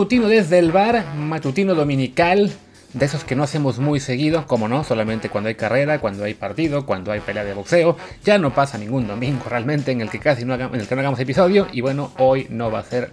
matutino desde el bar, matutino dominical, de esos que no hacemos muy seguido, como no, solamente cuando hay carrera, cuando hay partido, cuando hay pelea de boxeo. Ya no pasa ningún domingo realmente en el que casi no, en el que no hagamos episodio. Y bueno, hoy no va a ser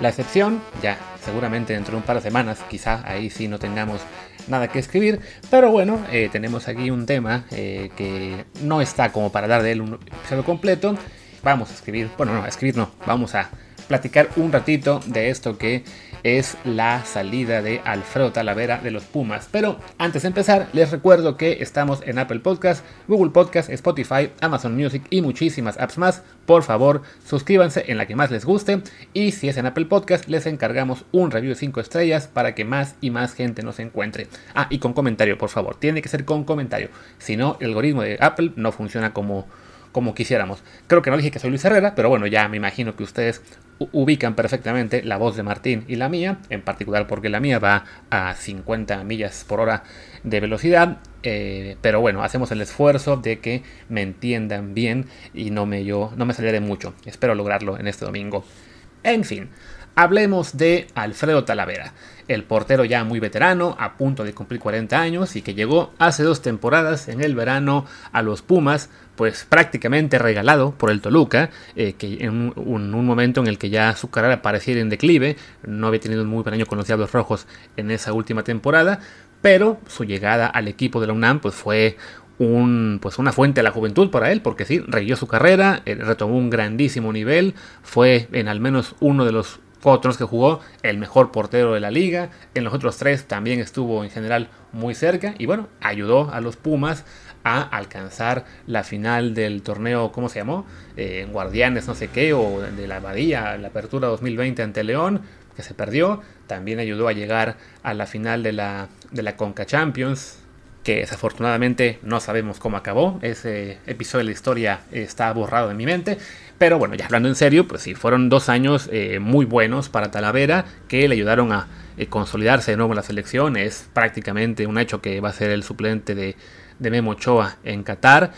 la excepción. Ya seguramente dentro de un par de semanas, quizá ahí sí no tengamos nada que escribir. Pero bueno, eh, tenemos aquí un tema eh, que no está como para dar de él un episodio completo. Vamos a escribir, bueno, no, a escribir no, vamos a platicar un ratito de esto que es la salida de Alfredo Talavera de los Pumas. Pero antes de empezar, les recuerdo que estamos en Apple Podcast, Google Podcast, Spotify, Amazon Music y muchísimas apps más. Por favor, suscríbanse en la que más les guste y si es en Apple Podcast, les encargamos un review de 5 estrellas para que más y más gente nos encuentre. Ah, y con comentario, por favor. Tiene que ser con comentario. Si no, el algoritmo de Apple no funciona como como quisiéramos. Creo que no dije que soy Luis Herrera, pero bueno, ya me imagino que ustedes ubican perfectamente la voz de Martín y la mía, en particular porque la mía va a 50 millas por hora de velocidad. Eh, pero bueno, hacemos el esfuerzo de que me entiendan bien y no me, yo, no me mucho. Espero lograrlo en este domingo. En fin, hablemos de Alfredo Talavera el portero ya muy veterano, a punto de cumplir 40 años y que llegó hace dos temporadas en el verano a los Pumas, pues prácticamente regalado por el Toluca, eh, que en un, momento en el que ya su carrera pareciera en declive, no había tenido un muy buen año con los Diablos Rojos en esa última temporada, pero su llegada al equipo de la UNAM pues fue un, pues una fuente de la juventud para él, porque sí, reguió su carrera, eh, retomó un grandísimo nivel, fue en al menos uno de los otros que jugó el mejor portero de la liga. En los otros tres también estuvo en general muy cerca. Y bueno, ayudó a los Pumas a alcanzar la final del torneo, ¿cómo se llamó? Eh, Guardianes, no sé qué, o de la Abadía, la apertura 2020 ante León, que se perdió. También ayudó a llegar a la final de la, de la Conca Champions, que desafortunadamente no sabemos cómo acabó. Ese episodio de la historia está borrado de mi mente. Pero bueno, ya hablando en serio, pues sí, fueron dos años eh, muy buenos para Talavera que le ayudaron a eh, consolidarse de nuevo en la selección. Es prácticamente un hecho que va a ser el suplente de, de Memo Ochoa en Qatar.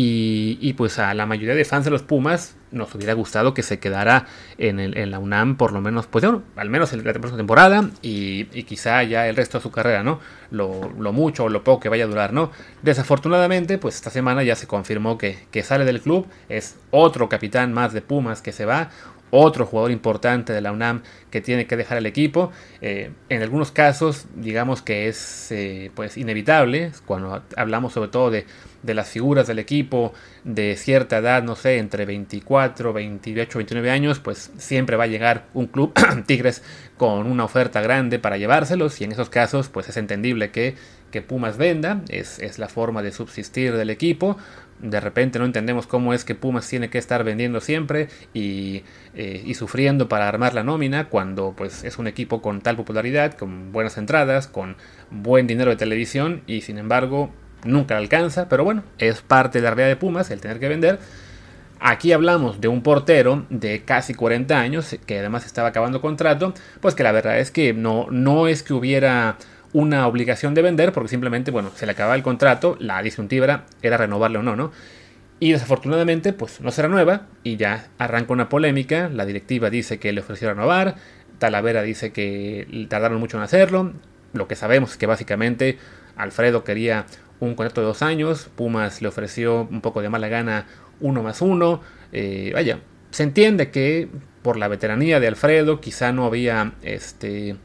Y, pues a la mayoría de fans de los Pumas nos hubiera gustado que se quedara en, la UNAM por lo menos, pues al menos la próxima temporada y, quizá ya el resto de su carrera, ¿no? Lo, mucho o lo poco que vaya a durar, ¿no? Desafortunadamente, pues esta semana ya se confirmó que, que sale del club, es otro capitán más de Pumas que se va, otro jugador importante de la UNAM que tiene que dejar el equipo. Eh, en algunos casos, digamos que es eh, pues inevitable, cuando hablamos sobre todo de, de, las figuras del equipo de cierta edad, no sé, entre 24, 28, 29 años, pues siempre va a llegar un club, Tigres, con una oferta grande para llevárselos y en esos casos pues es entendible que, que Pumas venda, es, es la forma de subsistir del equipo de repente no entendemos cómo es que Pumas tiene que estar vendiendo siempre y, eh, y, sufriendo para armar la nómina cuando pues es un equipo con tal popularidad, con buenas entradas, con buen dinero de televisión y sin embargo nunca alcanza, pero bueno, es parte de la realidad de Pumas el tener que vender. Aquí hablamos de un portero de casi 40 años que además estaba acabando contrato, pues que la verdad es que no, no es que hubiera una obligación de vender porque simplemente, bueno, se le acababa el contrato, la disyuntiva era renovarle o no, ¿no? Y desafortunadamente, pues no se renueva y ya arranca una polémica. La directiva dice que le ofreció renovar, Talavera dice que tardaron mucho en hacerlo. Lo que sabemos es que básicamente Alfredo quería un contrato de dos años, Pumas le ofreció un poco de mala gana uno más uno. Eh, vaya, se entiende que por la veteranía de Alfredo quizá no había este,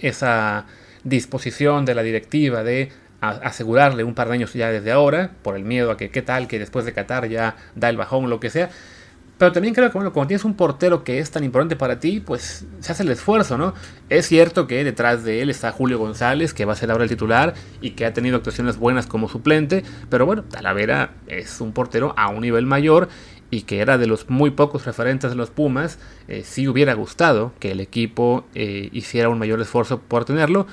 esa disposición de la directiva de asegurarle un par de años ya desde ahora, por el miedo a que qué tal que después de Qatar ya da el bajón, lo que sea. Pero también creo que bueno, cuando tienes un portero que es tan importante para ti, pues se hace el esfuerzo, ¿no? Es cierto que detrás de él está Julio González, que va a ser ahora el titular y que ha tenido actuaciones buenas como suplente, pero bueno, Talavera es un portero a un nivel mayor y que era de los muy pocos referentes de los Pumas, eh, sí hubiera gustado que el equipo eh, hiciera un mayor esfuerzo por tenerlo.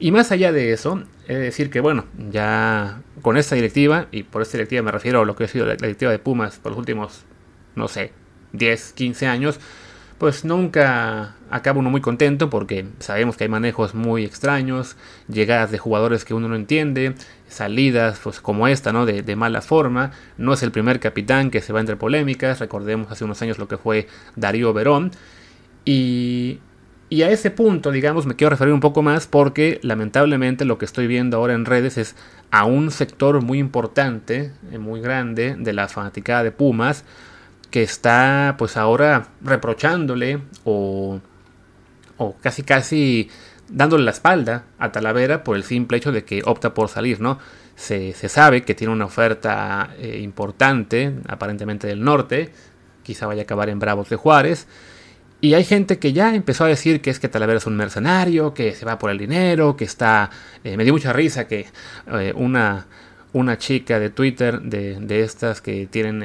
Y más allá de eso, es decir que bueno, ya con esta directiva, y por esta directiva me refiero a lo que ha sido la directiva de Pumas por los últimos, no sé, 10, 15 años, pues nunca acaba uno muy contento porque sabemos que hay manejos muy extraños, llegadas de jugadores que uno no entiende, salidas pues como esta, ¿no? De, de, mala forma. No es el primer capitán que se va entre polémicas, recordemos hace unos años lo que fue Darío Verón. Y, Y a ese punto, digamos, me quiero referir un poco más porque lamentablemente lo que estoy viendo ahora en redes es a un sector muy importante, eh, muy grande de la fanaticada de Pumas, que está pues ahora reprochándole o, o casi casi dándole la espalda a Talavera por el simple hecho de que opta por salir, ¿no? Se, sabe que tiene una oferta eh, importante, aparentemente del norte, quizá vaya a acabar en Bravos de Juárez, y hay gente que ya empezó a decir que es que Talavera es un mercenario, que se va por el dinero, que está... Eh, me dio mucha risa que eh, una, una chica de Twitter, de, estas que tienen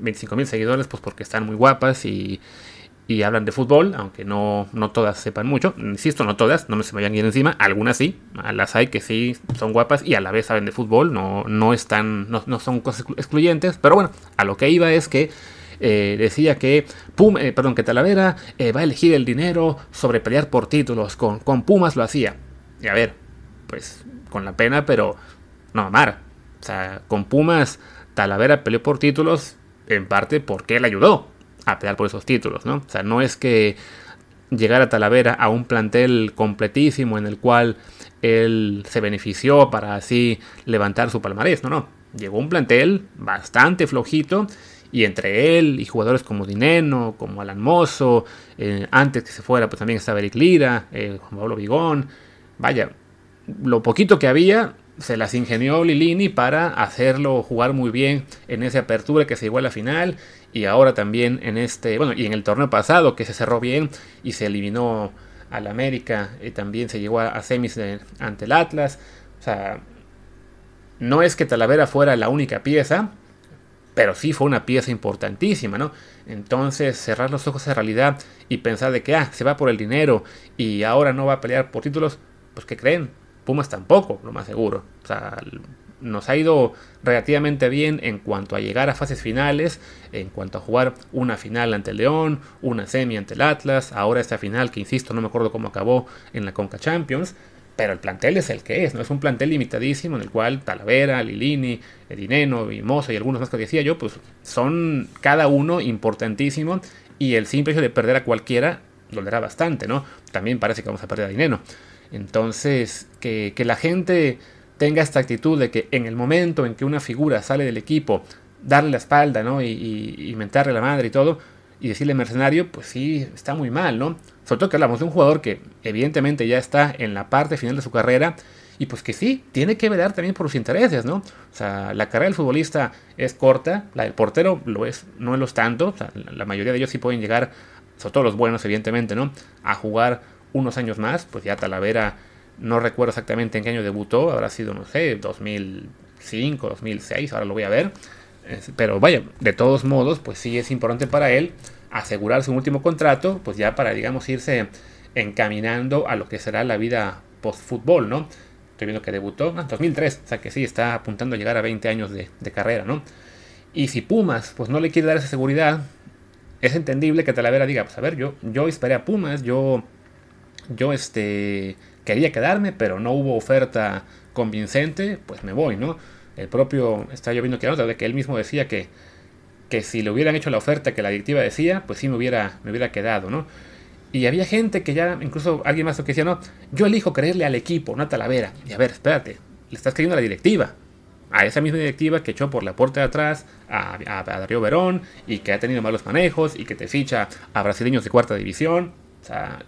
25 mil seguidores, pues porque están muy guapas y y hablan de fútbol, aunque no, no todas sepan mucho. Insisto, no todas, no me se me vayan ir encima. Algunas sí, las hay que sí son guapas y a la vez saben de fútbol, no, no, están, no, son cosas excluyentes. Pero bueno, a lo que iba es que eh, decía que, Pum, eh, perdón, que Talavera eh, va a elegir el dinero sobre pelear por títulos. Con, con Pumas lo hacía. Y a ver, pues con la pena, pero no amar. O sea, con Pumas Talavera peleó por títulos en parte porque él ayudó a pelear por esos títulos, ¿no? O sea, no es que llegar a Talavera a un plantel completísimo en el cual él se benefició para así levantar su palmarés, no, no. Llegó un plantel bastante flojito y entre él y jugadores como Dineno, como Alan Mozo, eh, antes que se fuera pues también estaba Eric Lira, eh, Juan Pablo Vigón, vaya, lo poquito que había se las ingenió Lilini para hacerlo jugar muy bien en esa apertura que se llegó a la final y ahora también en este, bueno, y en el torneo pasado que se cerró bien y se eliminó al América y también se llegó a, semis ante el Atlas. O sea, no es que Talavera fuera la única pieza, pero sí fue una pieza importantísima, ¿no? Entonces, cerrar los ojos a realidad y pensar de que, ah, se va por el dinero y ahora no va a pelear por títulos, pues ¿qué creen? Pumas tampoco, lo más seguro. O sea, nos ha ido relativamente bien en cuanto a llegar a fases finales, en cuanto a jugar una final ante el León, una semi ante el Atlas, ahora esta final que insisto, no me acuerdo cómo acabó en la Conca Champions, pero el plantel es el que es, ¿no? Es un plantel limitadísimo en el cual Talavera, Lilini, Edineno y Mozo y algunos más que decía yo, pues son cada uno importantísimo y el simple hecho de perder a cualquiera dolerá bastante, ¿no? También parece que vamos a perder a Dineno. Entonces, que, que la gente tenga esta actitud de que en el momento en que una figura sale del equipo, darle la espalda, ¿no? Y, y, mentarle la madre y todo, y decirle mercenario, pues sí, está muy mal, ¿no? Sobre todo que hablamos de un jugador que evidentemente ya está en la parte final de su carrera y pues que sí, tiene que velar también por sus intereses, ¿no? O sea, la carrera del futbolista es corta, la del portero lo es, no es tanto, o sea, la mayoría de ellos sí pueden llegar, sobre todo los buenos evidentemente, ¿no? A jugar unos años más, pues ya Talavera no recuerdo exactamente en qué año debutó, habrá sido, no sé, 2005, 2006, ahora lo voy a ver. Pero vaya, de todos modos, pues sí es importante para él asegurar su último contrato, pues ya para, digamos, irse encaminando a lo que será la vida post-fútbol, ¿no? Estoy viendo que debutó en 2003, o sea que sí, está apuntando a llegar a 20 años de, carrera, ¿no? Y si Pumas, pues no le quiere dar esa seguridad, es entendible que Talavera diga, pues a ver, yo, yo esperé a Pumas, yo, yo, este, quería quedarme, pero no hubo oferta convincente, pues me voy, ¿no? El propio, está lloviendo que de que él mismo decía que, que si le hubieran hecho la oferta que la directiva decía, pues sí me hubiera, me hubiera quedado, ¿no? Y había gente que ya, incluso alguien más que decía, no, yo elijo creerle al equipo, no a Talavera. Y a ver, espérate, le estás creyendo a la directiva. A esa misma directiva que echó por la puerta de atrás a, a Darío Verón y que ha tenido malos manejos y que te ficha a brasileños de cuarta división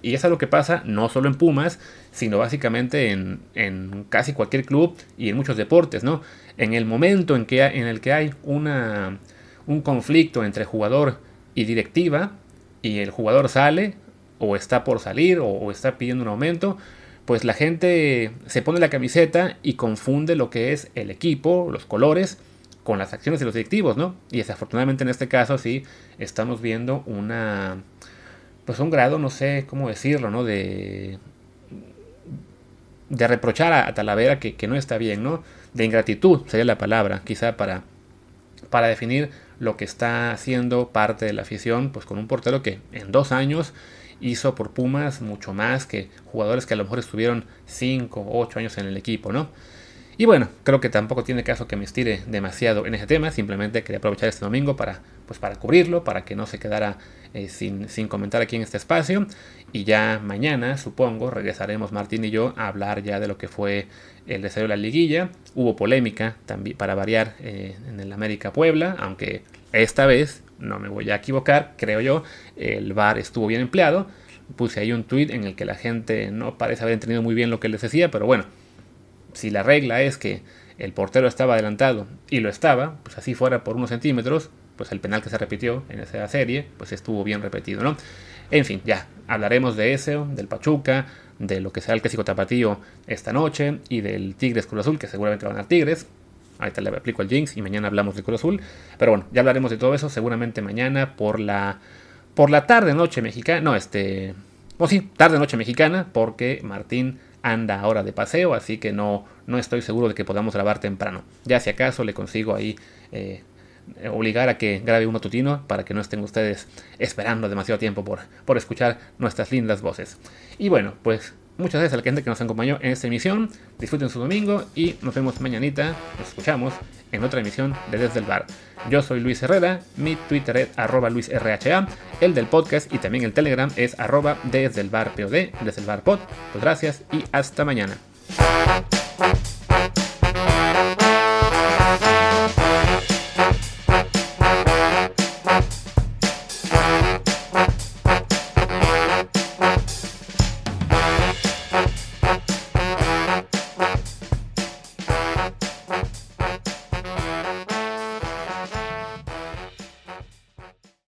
y eso es lo que pasa no solo en Pumas, sino básicamente en, casi cualquier club y en muchos deportes, ¿no? En el momento en, que, en el que hay una, un conflicto entre jugador y directiva, y el jugador sale, o está por salir, o, está pidiendo un aumento, pues la gente se pone la camiseta y confunde lo que es el equipo, los colores, con las acciones de los directivos, ¿no? Y desafortunadamente en este caso sí estamos viendo una pues un grado, no sé cómo decirlo, ¿no? De, de reprochar a, Talavera que, no está bien, ¿no? De ingratitud sería la palabra, quizá para, para definir lo que está haciendo parte de la afición, pues con un portero que en dos años hizo por Pumas mucho más que jugadores que a lo mejor estuvieron 5 o 8 años en el equipo, ¿no? Y bueno, creo que tampoco tiene caso que me estire demasiado en ese tema, simplemente quería aprovechar este domingo para, pues para cubrirlo, para que no se quedara eh, sin, sin, comentar aquí en este espacio. Y ya mañana, supongo, regresaremos Martín y yo a hablar ya de lo que fue el deseo de la liguilla. Hubo polémica también para variar eh, en el América Puebla, aunque esta vez no me voy a equivocar, creo yo, el VAR estuvo bien empleado. Puse ahí un tweet en el que la gente no parece haber entendido muy bien lo que les decía, pero bueno si la regla es que el portero estaba adelantado y lo estaba, pues así fuera por unos centímetros, pues el penal que se repitió en esa serie, pues estuvo bien repetido, ¿no? En fin, ya, hablaremos de eso, del Pachuca, de lo que será el clásico tapatío esta noche y del Tigres Cruz Azul, que seguramente van a Tigres. Ahorita le aplico el Jinx y mañana hablamos de Cruz Azul. Pero bueno, ya hablaremos de todo eso seguramente mañana por la, por la tarde noche mexicana. No, este... O sí, tarde noche mexicana, porque Martín anda ahora de paseo, así que no, no estoy seguro de que podamos grabar temprano. Ya si acaso le consigo ahí eh, obligar a que grabe un matutino para que no estén ustedes esperando demasiado tiempo por, por escuchar nuestras lindas voces. Y bueno, pues muchas gracias a la gente que nos acompañó en esta emisión. Disfruten su domingo y nos vemos mañanita. Nos escuchamos en otra emisión de Desde el Bar. Yo soy Luis Herrera, mi Twitter es arroba LuisRHA, el del podcast y también el Telegram es arroba desde el bar POD, desde el bar pod. Pues gracias y hasta mañana.